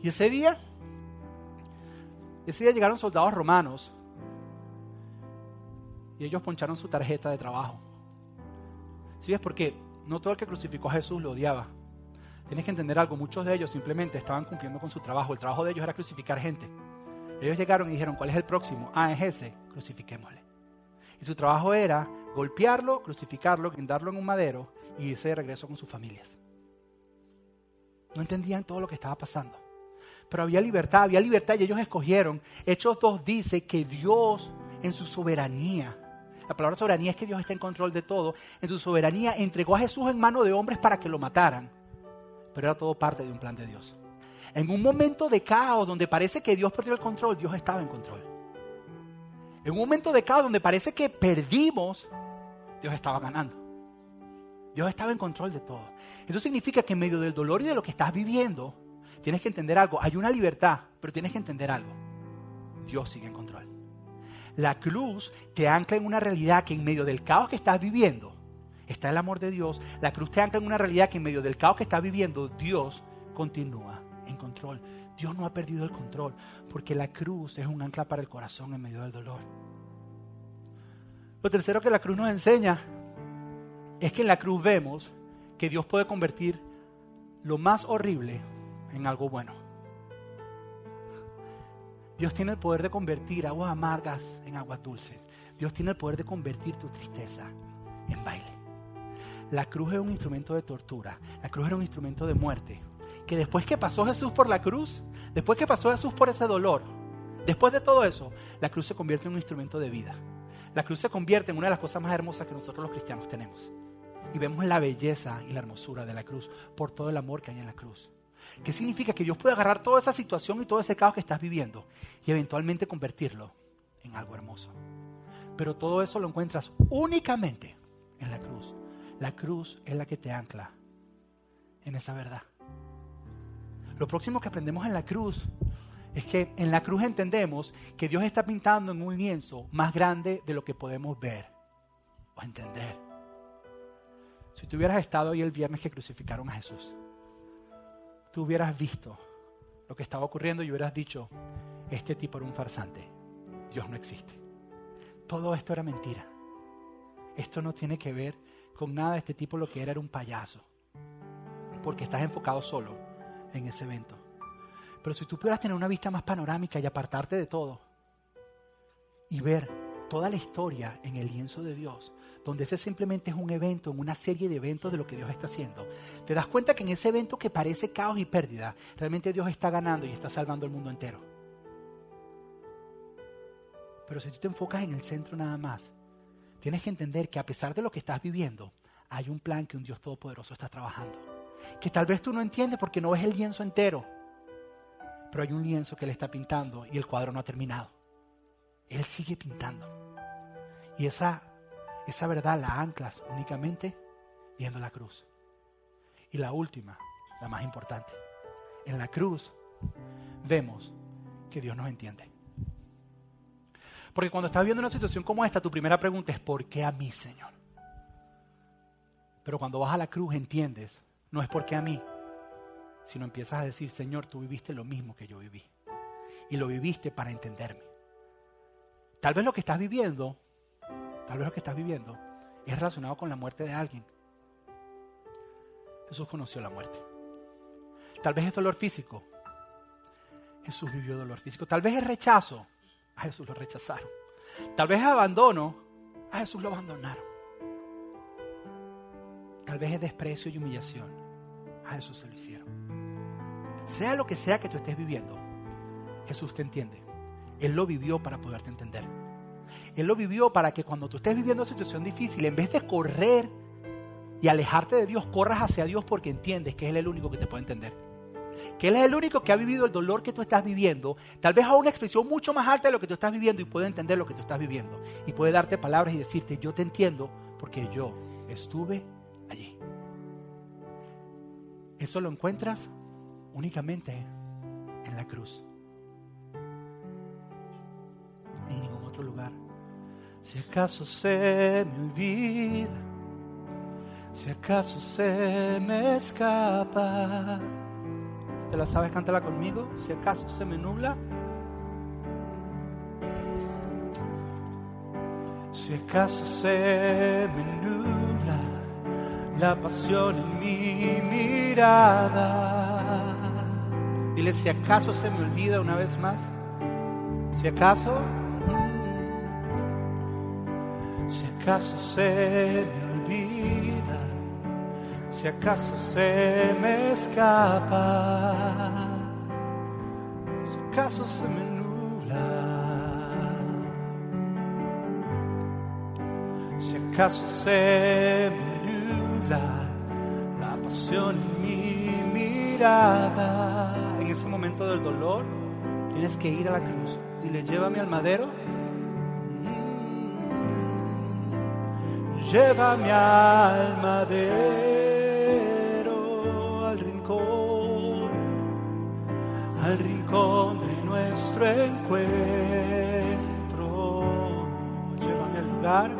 Y ese día, ese día llegaron soldados romanos y ellos poncharon su tarjeta de trabajo. ¿Sí ves? Porque no todo el que crucificó a Jesús lo odiaba. Tienes que entender algo, muchos de ellos simplemente estaban cumpliendo con su trabajo. El trabajo de ellos era crucificar gente. Ellos llegaron y dijeron, ¿cuál es el próximo? Ah, es ese, crucifiquémosle. Y su trabajo era golpearlo, crucificarlo, guindarlo en un madero y irse de regreso con sus familias. No entendían todo lo que estaba pasando. Pero había libertad, había libertad y ellos escogieron. Hechos 2 dice que Dios en su soberanía, la palabra soberanía es que Dios está en control de todo, en su soberanía entregó a Jesús en manos de hombres para que lo mataran. Pero era todo parte de un plan de Dios. En un momento de caos donde parece que Dios perdió el control, Dios estaba en control. En un momento de caos donde parece que perdimos, Dios estaba ganando. Dios estaba en control de todo. Eso significa que en medio del dolor y de lo que estás viviendo, tienes que entender algo. Hay una libertad, pero tienes que entender algo. Dios sigue en control. La cruz te ancla en una realidad que en medio del caos que estás viviendo, está el amor de Dios. La cruz te ancla en una realidad que en medio del caos que estás viviendo, Dios continúa en control. Dios no ha perdido el control, porque la cruz es un ancla para el corazón en medio del dolor. Lo tercero que la cruz nos enseña es que en la cruz vemos que Dios puede convertir lo más horrible en algo bueno. Dios tiene el poder de convertir aguas amargas en aguas dulces. Dios tiene el poder de convertir tu tristeza en baile. La cruz es un instrumento de tortura. La cruz era un instrumento de muerte. Que después que pasó Jesús por la cruz, después que pasó Jesús por ese dolor, después de todo eso, la cruz se convierte en un instrumento de vida. La cruz se convierte en una de las cosas más hermosas que nosotros los cristianos tenemos y vemos la belleza y la hermosura de la cruz por todo el amor que hay en la cruz. ¿Qué significa? Que Dios puede agarrar toda esa situación y todo ese caos que estás viviendo y eventualmente convertirlo en algo hermoso. Pero todo eso lo encuentras únicamente en la cruz. La cruz es la que te ancla en esa verdad. Lo próximo que aprendemos en la cruz es que en la cruz entendemos que Dios está pintando en un lienzo más grande de lo que podemos ver o entender. Si tú hubieras estado ahí el viernes que crucificaron a Jesús, tú hubieras visto lo que estaba ocurriendo y hubieras dicho, este tipo era un farsante, Dios no existe. Todo esto era mentira. Esto no tiene que ver con nada este tipo, lo que era era un payaso, porque estás enfocado solo en ese evento. Pero si tú pudieras tener una vista más panorámica y apartarte de todo y ver toda la historia en el lienzo de Dios, donde ese simplemente es un evento, en una serie de eventos de lo que Dios está haciendo, te das cuenta que en ese evento que parece caos y pérdida, realmente Dios está ganando y está salvando el mundo entero. Pero si tú te enfocas en el centro nada más, tienes que entender que a pesar de lo que estás viviendo, hay un plan que un Dios todopoderoso está trabajando. Que tal vez tú no entiendes porque no ves el lienzo entero, pero hay un lienzo que Él está pintando y el cuadro no ha terminado. Él sigue pintando. Y esa esa verdad la anclas únicamente viendo la cruz. Y la última, la más importante. En la cruz vemos que Dios nos entiende. Porque cuando estás viendo una situación como esta, tu primera pregunta es, ¿por qué a mí, Señor? Pero cuando vas a la cruz entiendes, no es porque a mí, sino empiezas a decir, Señor, tú viviste lo mismo que yo viví. Y lo viviste para entenderme. Tal vez lo que estás viviendo tal vez lo que estás viviendo es relacionado con la muerte de alguien. Jesús conoció la muerte. Tal vez es dolor físico. Jesús vivió dolor físico. Tal vez es rechazo. A Jesús lo rechazaron. Tal vez es abandono. A Jesús lo abandonaron. Tal vez es desprecio y humillación. A Jesús se lo hicieron. Sea lo que sea que tú estés viviendo, Jesús te entiende. Él lo vivió para poderte entender. Él lo vivió para que cuando tú estés viviendo una situación difícil, en vez de correr y alejarte de Dios, corras hacia Dios porque entiendes que Él es el único que te puede entender. Que Él es el único que ha vivido el dolor que tú estás viviendo, tal vez a una expresión mucho más alta de lo que tú estás viviendo y puede entender lo que tú estás viviendo. Y puede darte palabras y decirte, yo te entiendo porque yo estuve allí. Eso lo encuentras únicamente en la cruz. En ningún otro lugar. Si acaso se me olvida, si acaso se me escapa. ¿Te la sabes? Cántala conmigo. Si acaso se me nubla. Si acaso se me nubla la pasión en mi mirada. Dile, si acaso se me olvida una vez más. Si acaso, acaso se me olvida, si acaso se me escapa, si acaso se me nubla, si acaso se me nubla la pasión en mi mirada. En ese momento del dolor, tienes que ir a la cruz. Dile, llévame al madero. Llévame al madero, al rincón, al rincón de nuestro encuentro. Llévame al lugar,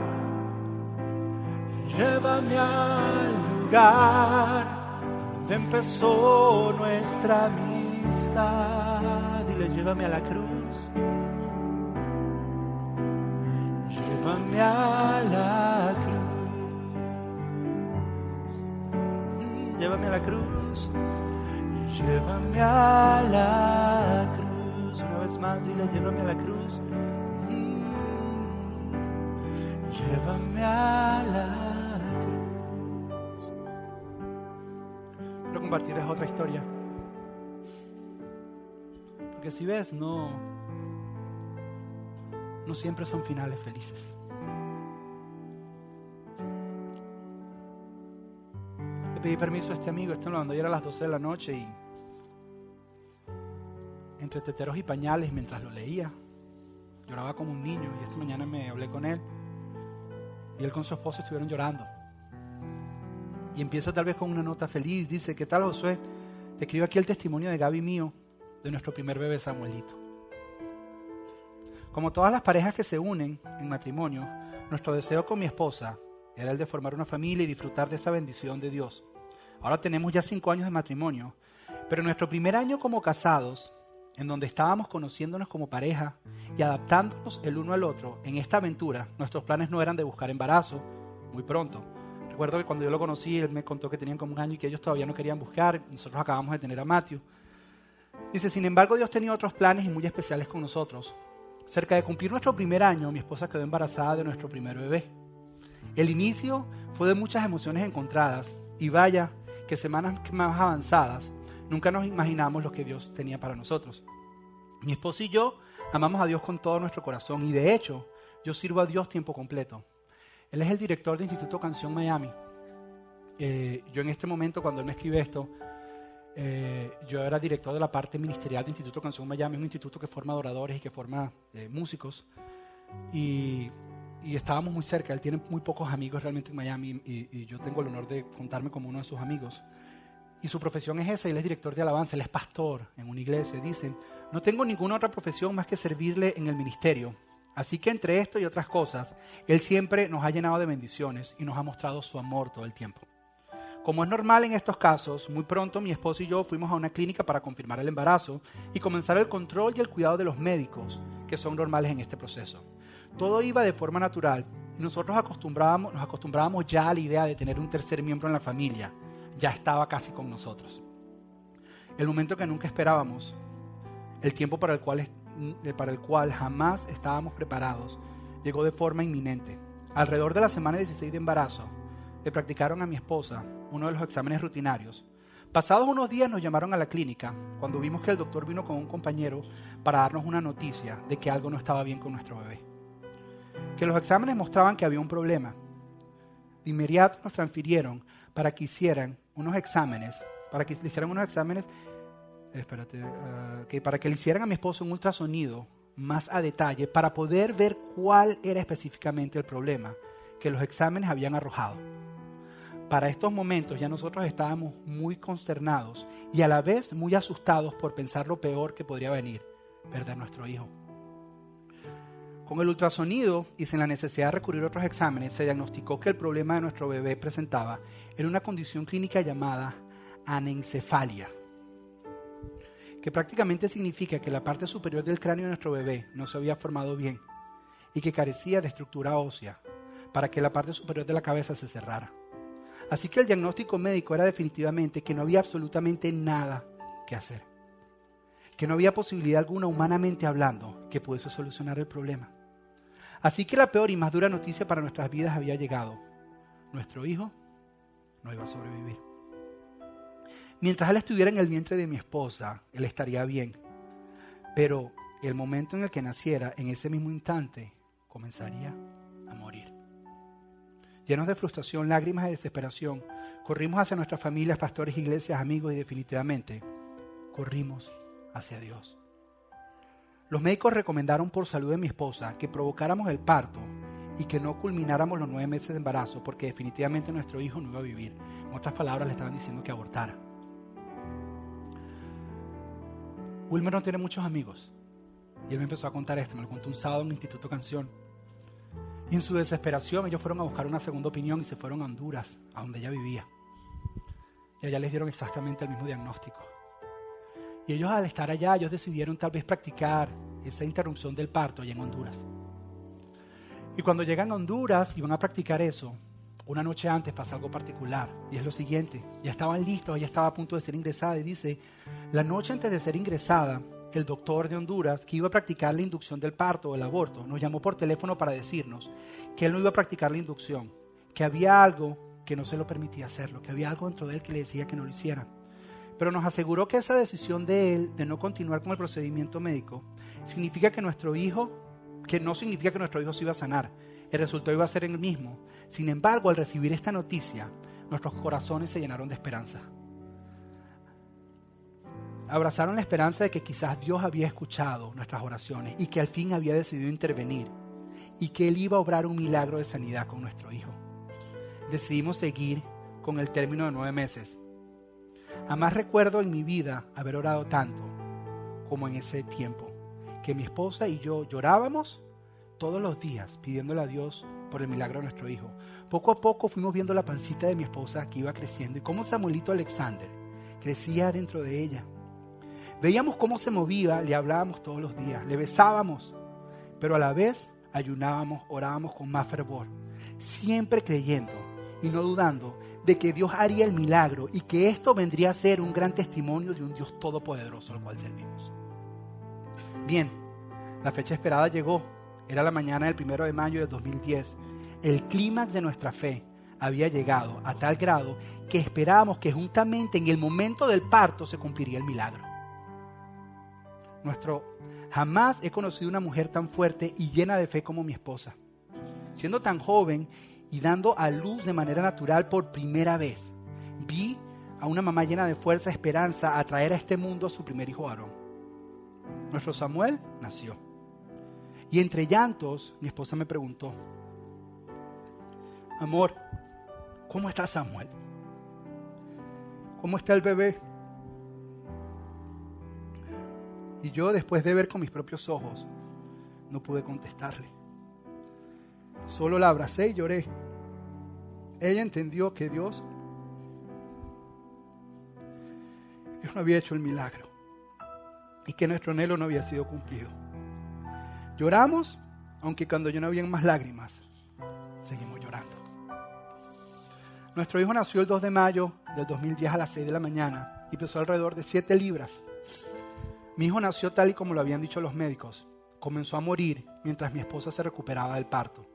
llévame al lugar donde empezó nuestra amistad. Dile, llévame a la cruz. Llévame a Llévame a la cruz. Llévame a la cruz. Una vez más, dile, llévame a la cruz. Llévame a la cruz. Quiero compartirles otra historia. Porque si ves, no, no siempre son finales felices. Pedí permiso a este amigo, este cuando era a las 12 de la noche y entre teteros y pañales mientras lo leía, lloraba como un niño y esta mañana me hablé con él y él con su esposa estuvieron llorando. Y empieza tal vez con una nota feliz, dice, ¿qué tal Josué? Te escribo aquí el testimonio de Gaby mío, de nuestro primer bebé Samuelito. Como todas las parejas que se unen en matrimonio, nuestro deseo con mi esposa era el de formar una familia y disfrutar de esa bendición de Dios. Ahora tenemos ya cinco años de matrimonio, pero nuestro primer año como casados, en donde estábamos conociéndonos como pareja y adaptándonos el uno al otro, en esta aventura, nuestros planes no eran de buscar embarazo muy pronto. Recuerdo que cuando yo lo conocí, él me contó que tenían como un año y que ellos todavía no querían buscar. Nosotros acabamos de tener a Matthew. Dice, sin embargo, Dios tenía otros planes y muy especiales con nosotros. Cerca de cumplir nuestro primer año, mi esposa quedó embarazada de nuestro primer bebé. El inicio fue de muchas emociones encontradas y vaya que semanas más avanzadas nunca nos imaginamos lo que Dios tenía para nosotros. Mi esposa y yo amamos a Dios con todo nuestro corazón y de hecho yo sirvo a Dios tiempo completo. Él es el director de Instituto Canción Miami. Eh, yo en este momento cuando él me escribe esto, eh, yo era director de la parte ministerial de Instituto Canción Miami, un instituto que forma adoradores y que forma eh, músicos. Y, y, estábamos muy cerca, él tiene muy pocos amigos realmente en Miami y, yo tengo el honor de contarme como uno de sus amigos. Y su profesión es esa, él es director de alabanza, él es pastor en una iglesia. Dicen, no tengo ninguna otra profesión más que servirle en el ministerio. Así que entre esto y otras cosas, Él siempre nos ha llenado de bendiciones y nos ha mostrado su amor todo el tiempo. Como es normal en estos casos, muy pronto mi esposo y yo fuimos a una clínica para confirmar el embarazo y comenzar el control y el cuidado de los médicos, que son normales en este proceso. Todo iba de forma natural nosotros acostumbrábamos, nos acostumbrábamos ya a la idea de tener un tercer miembro en la familia. Ya estaba casi con nosotros. El momento que nunca esperábamos, el tiempo para el cual para el cual jamás estábamos preparados llegó de forma inminente. Alrededor de la semana 16 de embarazo, le practicaron a mi esposa uno de los exámenes rutinarios. Pasados unos días nos llamaron a la clínica cuando vimos que el doctor vino con un compañero para darnos una noticia de que algo no estaba bien con nuestro bebé. Que los exámenes mostraban que había un problema. De inmediato nos transfirieron para que hicieran unos exámenes, para que le hicieran unos exámenes espérate, que para que le hicieran a mi esposo un ultrasonido más a detalle para poder ver cuál era específicamente el problema que los exámenes habían arrojado. Para estos momentos ya nosotros estábamos muy consternados y a la vez muy asustados por pensar lo peor que podría venir, perder nuestro hijo. Con el ultrasonido y sin la necesidad de recurrir a otros exámenes, se diagnosticó que el problema de nuestro bebé presentaba era una condición clínica llamada anencefalia que prácticamente significa que la parte superior del cráneo de nuestro bebé no se había formado bien y que carecía de estructura ósea para que la parte superior de la cabeza se cerrara. Así que el diagnóstico médico era definitivamente que no había absolutamente nada que hacer, que no había posibilidad alguna humanamente hablando que pudiese solucionar el problema. Así que la peor y más dura noticia para nuestras vidas había llegado. Nuestro hijo no iba a sobrevivir. Mientras él estuviera en el vientre de mi esposa, él estaría bien. Pero el momento en el que naciera, en ese mismo instante, comenzaría a morir. Llenos de frustración, lágrimas y desesperación, corrimos hacia nuestras familias, pastores, iglesias, amigos y definitivamente corrimos hacia Dios. Los médicos recomendaron por salud de mi esposa que provocáramos el parto y que no culmináramos los nueve meses de embarazo porque definitivamente nuestro hijo no iba a vivir. En otras palabras, le estaban diciendo que abortara. Wilmer no tiene muchos amigos. Y él me empezó a contar esto. Me lo contó un sábado en el Instituto Canción. Y en su desesperación ellos fueron a buscar una segunda opinión y se fueron a Honduras, a donde ella vivía. Y allá les dieron exactamente el mismo diagnóstico. Y ellos al estar allá, ellos decidieron tal vez practicar esa interrupción del parto allá en Honduras. Y cuando llegan a Honduras y van a practicar eso, una noche antes pasa algo particular. Y es lo siguiente, ya estaban listos, ella estaba a punto de ser ingresada y dice, la noche antes de ser ingresada, el doctor de Honduras, que iba a practicar la inducción del parto o el aborto, nos llamó por teléfono para decirnos que él no iba a practicar la inducción, que había algo que no se lo permitía hacerlo, que había algo dentro de él que le decía que no lo hiciera. Pero nos aseguró que esa decisión de él de no continuar con el procedimiento médico significa que nuestro hijo, que no significa que nuestro hijo se iba a sanar, el resultado iba a ser el mismo. Sin embargo, al recibir esta noticia, nuestros corazones se llenaron de esperanza abrazaron la esperanza de que quizás Dios había escuchado nuestras oraciones y que al fin había decidido intervenir y que Él iba a obrar un milagro de sanidad con nuestro hijo. Decidimos seguir con el término de nueve meses. Jamás recuerdo en mi vida haber orado tanto como en ese tiempo, que mi esposa y yo llorábamos todos los días pidiéndole a Dios por el milagro de nuestro hijo. Poco a poco fuimos viendo la pancita de mi esposa que iba creciendo y cómo Samuelito Alexander crecía dentro de ella. Veíamos cómo se movía, le hablábamos todos los días, le besábamos, pero a la vez ayunábamos, orábamos con más fervor, siempre creyendo y no dudando de que Dios haría el milagro y que esto vendría a ser un gran testimonio de un Dios todopoderoso al cual servimos. Bien, la fecha esperada llegó, era la mañana del primero de mayo de 2010. El clímax de nuestra fe había llegado a tal grado que esperábamos que juntamente en el momento del parto se cumpliría el milagro nuestro jamás he conocido una mujer tan fuerte y llena de fe como mi esposa. Siendo tan joven y dando a luz de manera natural por primera vez, vi a una mamá llena de fuerza y esperanza a traer a este mundo a su primer hijo Aarón. Nuestro Samuel nació. Y entre llantos, mi esposa me preguntó, amor, ¿cómo está Samuel? ¿Cómo está el bebé? Y yo después de ver con mis propios ojos, no pude contestarle. Solo la abracé y lloré. Ella entendió que Dios, Dios no había hecho el milagro y que nuestro anhelo no había sido cumplido. Lloramos, aunque cuando ya no habían más lágrimas, seguimos llorando. Nuestro hijo nació el 2 de mayo del 2010 a las 6 de la mañana y pesó alrededor de 7 libras. Mi hijo nació tal y como lo habían dicho los médicos. Comenzó a morir mientras mi esposa se recuperaba del parto.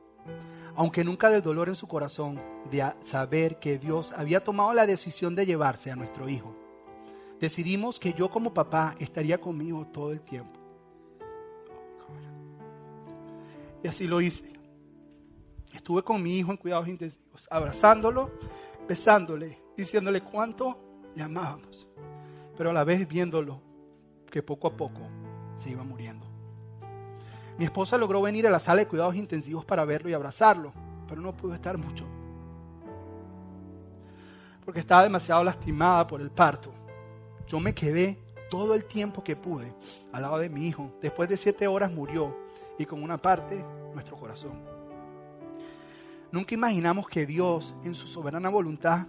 Aunque nunca del dolor en su corazón de saber que Dios había tomado la decisión de llevarse a nuestro hijo. Decidimos que yo como papá estaría conmigo todo el tiempo. Y así lo hice. Estuve con mi hijo en cuidados intensivos, abrazándolo, besándole, diciéndole cuánto le amábamos, pero a la vez viéndolo que poco a poco se iba muriendo. Mi esposa logró venir a la sala de cuidados intensivos para verlo y abrazarlo, pero no pudo estar mucho, porque estaba demasiado lastimada por el parto. Yo me quedé todo el tiempo que pude al lado de mi hijo. Después de siete horas murió y con una parte nuestro corazón. Nunca imaginamos que Dios, en su soberana voluntad,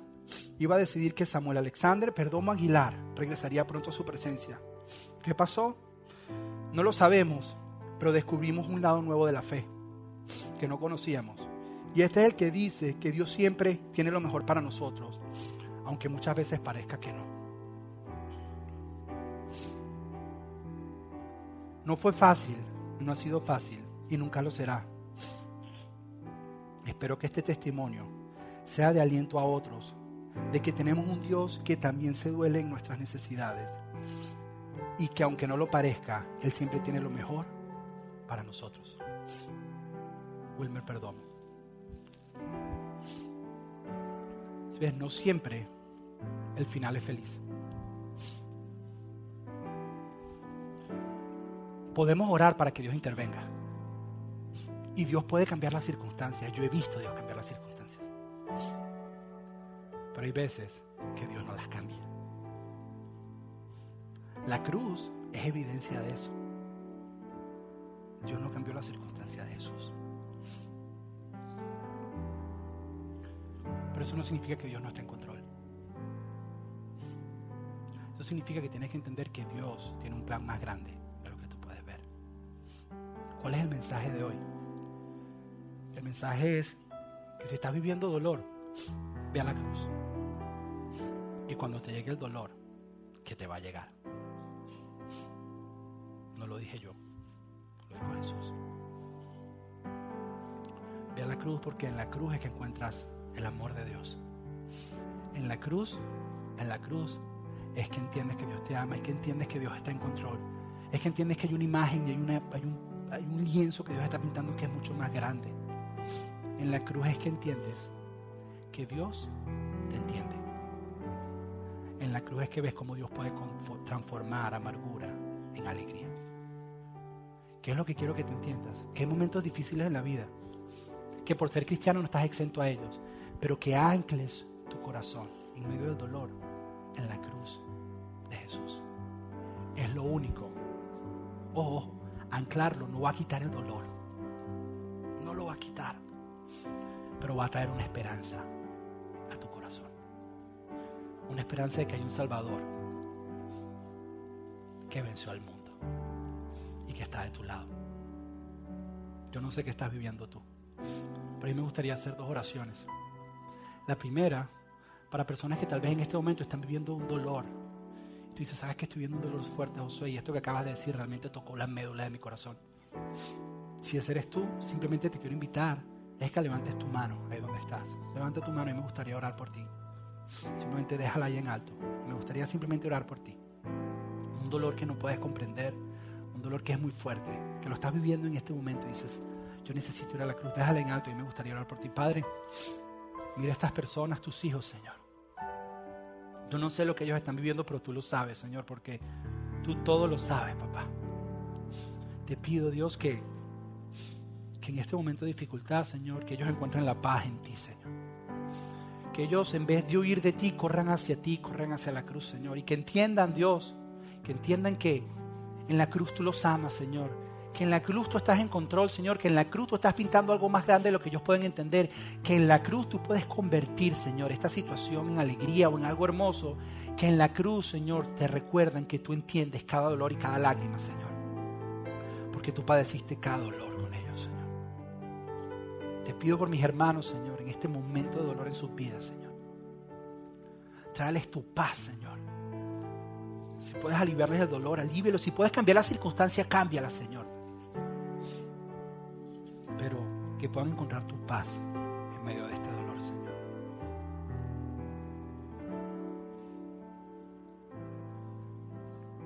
iba a decidir que Samuel Alexander Perdomo Aguilar regresaría pronto a su presencia. ¿Qué pasó? No lo sabemos, pero descubrimos un lado nuevo de la fe. que no conocíamos. Y este es el que dice que Dios siempre tiene lo mejor para nosotros, aunque muchas veces parezca que no. No fue fácil, no ha sido fácil y nunca lo será. Espero que este testimonio sea de aliento a otros, de que tenemos un Dios que también se duele en nuestras necesidades y que aunque no lo parezca, Él siempre tiene lo mejor para nosotros. Wilmer, perdón. Si ves, no siempre el final es feliz. Podemos orar para que Dios intervenga. Y Dios puede cambiar las circunstancias. Yo he visto a Dios cambiar las circunstancias. Pero hay veces que Dios no las cambia. La cruz es evidencia de eso. Dios no cambió la circunstancia de Jesús. Pero eso no significa que Dios no esté en control. Eso significa que tienes que entender que Dios tiene un plan más grande de lo que tú puedes ver. ¿Cuál es el mensaje de hoy? El mensaje es que si estás viviendo dolor, ve a la cruz. Y cuando te llegue el dolor, que te va a llegar. No lo dije yo, Jesús. Ve a la cruz porque en la cruz es que encuentras el amor de Dios. En la cruz, en la cruz es que entiendes que Dios te ama, es que entiendes que Dios está en control, es que entiendes que hay una imagen y un, hay un lienzo que Dios está pintando que es mucho más grande. En la cruz es que entiendes que Dios te entiende. En la cruz es que ves cómo Dios puede transformar amargura en alegría. ¿Qué es lo que quiero que te entiendas? Que hay momentos difíciles en la vida, que por ser cristiano no estás exento a ellos, pero que ancles tu corazón en medio del dolor en la cruz de Jesús. Es lo único. O anclarlo no va a quitar el dolor. No lo va a quitar. Pero va a traer una esperanza a tu corazón. Una esperanza de que hay un Salvador que venció al mundo que está de tu lado. Yo no sé qué estás viviendo tú, pero a mí me gustaría hacer dos oraciones. La primera, para personas que tal vez en este momento están viviendo un dolor. Y tú dices, sabes que estoy viviendo un dolor fuerte, Josué, y esto que acabas de decir realmente tocó la médula de mi corazón. Si ese eres tú, simplemente te quiero invitar, es que levantes tu mano ahí donde estás. Levanta tu mano y me gustaría orar por ti. Simplemente déjala ahí en alto. Me gustaría simplemente orar por ti. Un dolor que no puedes comprender, un dolor que es muy fuerte, que lo estás viviendo en este momento y dices, yo necesito ir a la cruz, déjala en alto y me gustaría orar por ti. Padre, mira a estas personas, tus hijos, Señor. Yo no sé lo que ellos están viviendo, pero tú lo sabes, Señor, porque tú todo lo sabes, papá. Te pido, Dios, que, que en este momento de dificultad, Señor, que ellos encuentren la paz en ti, Señor. Que ellos, en vez de huir de ti, corran hacia ti, corran hacia la cruz, Señor. Y que entiendan, Dios, que entiendan que en la cruz tú los amas, Señor. Que en la cruz tú estás en control, Señor. Que en la cruz tú estás pintando algo más grande de lo que ellos pueden entender. Que en la cruz tú puedes convertir, Señor, esta situación en alegría o en algo hermoso. Que en la cruz, Señor, te recuerdan que tú entiendes cada dolor y cada lágrima, Señor. Porque tú padeciste cada dolor con ellos, Señor. Te pido por mis hermanos, Señor, en este momento de dolor en sus vidas, Señor. Tráeles tu paz, Señor. Si puedes aliviarles el dolor, alívielo. Si puedes cambiar la circunstancia, cámbiala, Señor. Pero que puedan encontrar tu paz en medio de este dolor, Señor.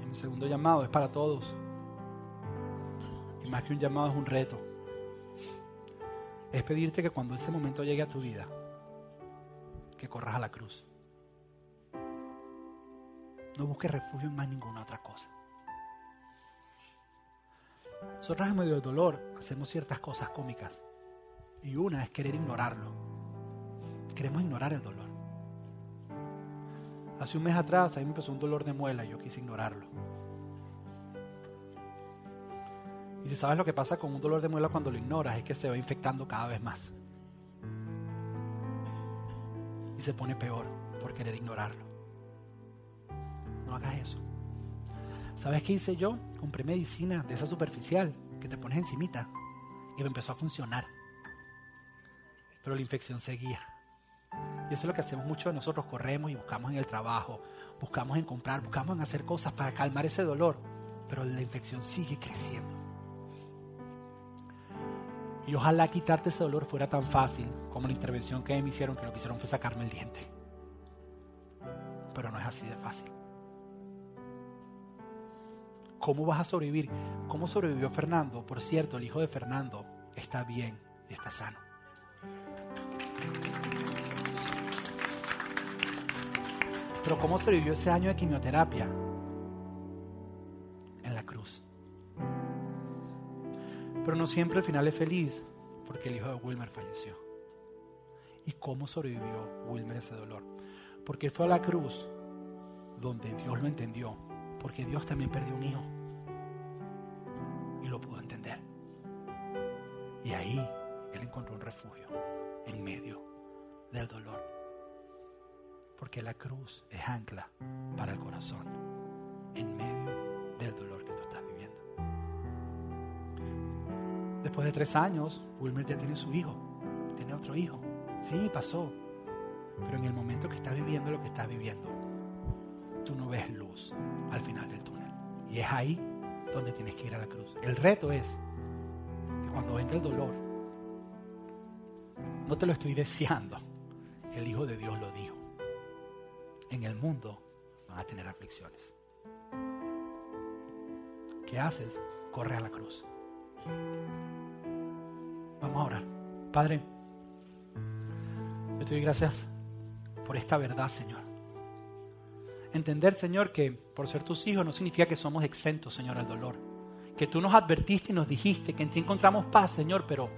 Y mi segundo llamado es para todos. Y más que un llamado es un reto. Es pedirte que cuando ese momento llegue a tu vida, que corras a la cruz. No busques refugio en más ninguna otra cosa. Nosotros en medio del dolor hacemos ciertas cosas cómicas. Y una es querer ignorarlo. Queremos ignorar el dolor. Hace un mes atrás a mí me empezó un dolor de muela y yo quise ignorarlo. Y si sabes lo que pasa con un dolor de muela cuando lo ignoras, es que se va infectando cada vez más. Y se pone peor por querer ignorarlo no hagas eso. ¿Sabes qué hice yo? Compré medicina de esa superficial que te pones encimita. y me empezó a funcionar. Pero la infección seguía. Y eso es lo que hacemos mucho de nosotros, corremos y buscamos en el trabajo, buscamos en comprar, buscamos en hacer cosas para calmar ese dolor, pero la infección sigue creciendo. Y ojalá quitarte ese dolor fuera tan fácil como la intervención que me hicieron, que lo que hicieron fue sacarme el diente. Pero no es así de fácil. ¿Cómo vas a sobrevivir? ¿Cómo sobrevivió Fernando? Por cierto, el hijo de Fernando está bien está sano. Pero ¿cómo sobrevivió ese año de quimioterapia? En la cruz. Pero no siempre el final es feliz, porque el hijo de Wilmer falleció. ¿Y cómo sobrevivió Wilmer ese dolor? Porque fue a la cruz donde Dios lo entendió, porque Dios también perdió un hijo y lo pudo entender. Y ahí él encontró un refugio en medio del dolor. Porque la cruz es ancla para el corazón en medio del dolor que tú estás viviendo. Después de tres años, Wilmer ya tiene su hijo, tiene otro hijo. Sí, pasó. Pero en el momento que está viviendo lo que está viviendo, tú no ves luz al final del túnel. Y es ahí donde tienes que ir a la cruz. El reto es que cuando venga el dolor, no te lo estoy deseando. El Hijo de Dios lo dijo. En el mundo van a tener aflicciones. ¿Qué haces? Corre a la cruz. Vamos a orar. Padre, yo te doy gracias por esta verdad, Señor. Entender, Señor, que por ser tus hijos no significa que somos exentos, Señor, al dolor. Que tú nos advertiste y nos dijiste que en ti encontramos paz, Señor, pero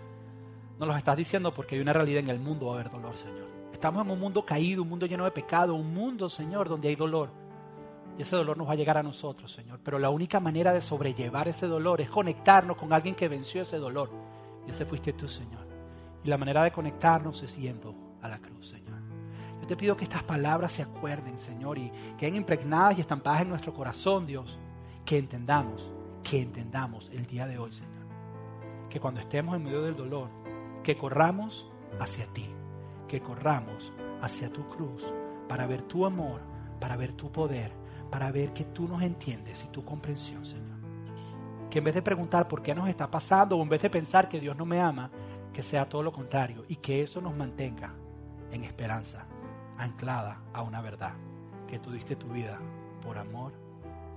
nos lo estás diciendo porque hay una realidad en el mundo, va a haber dolor, Señor. Estamos en un mundo caído, un mundo lleno de pecado, un mundo, Señor, donde hay dolor. Y ese dolor nos va a llegar a nosotros, Señor. Pero la única manera de sobrellevar ese dolor es conectarnos con alguien que venció ese dolor. Y ese fuiste tú, Señor. Y la manera de conectarnos es yendo a la cruz, Señor. Yo te pido que estas palabras se acuerden, Señor, y queden impregnadas y estampadas en nuestro corazón, Dios. Que entendamos, que entendamos el día de hoy, Señor. Que cuando estemos en medio del dolor, que corramos hacia ti, que corramos hacia tu cruz para ver tu amor, para ver tu poder, para ver que tú nos entiendes y tu comprensión, Señor. Que en vez de preguntar por qué nos está pasando o en vez de pensar que Dios no me ama, que sea todo lo contrario y que eso nos mantenga en esperanza, anclada a una verdad, que tú diste tu vida por amor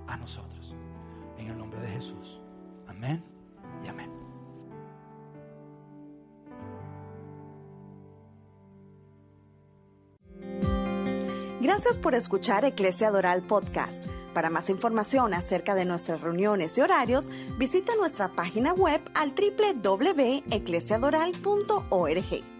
a nosotros. En el nombre de Jesús. Amén y amén. Gracias por escuchar Eclesia Doral Podcast. Para más información acerca de nuestras reuniones y horarios, visita nuestra página web al www.eclesiadoral.org.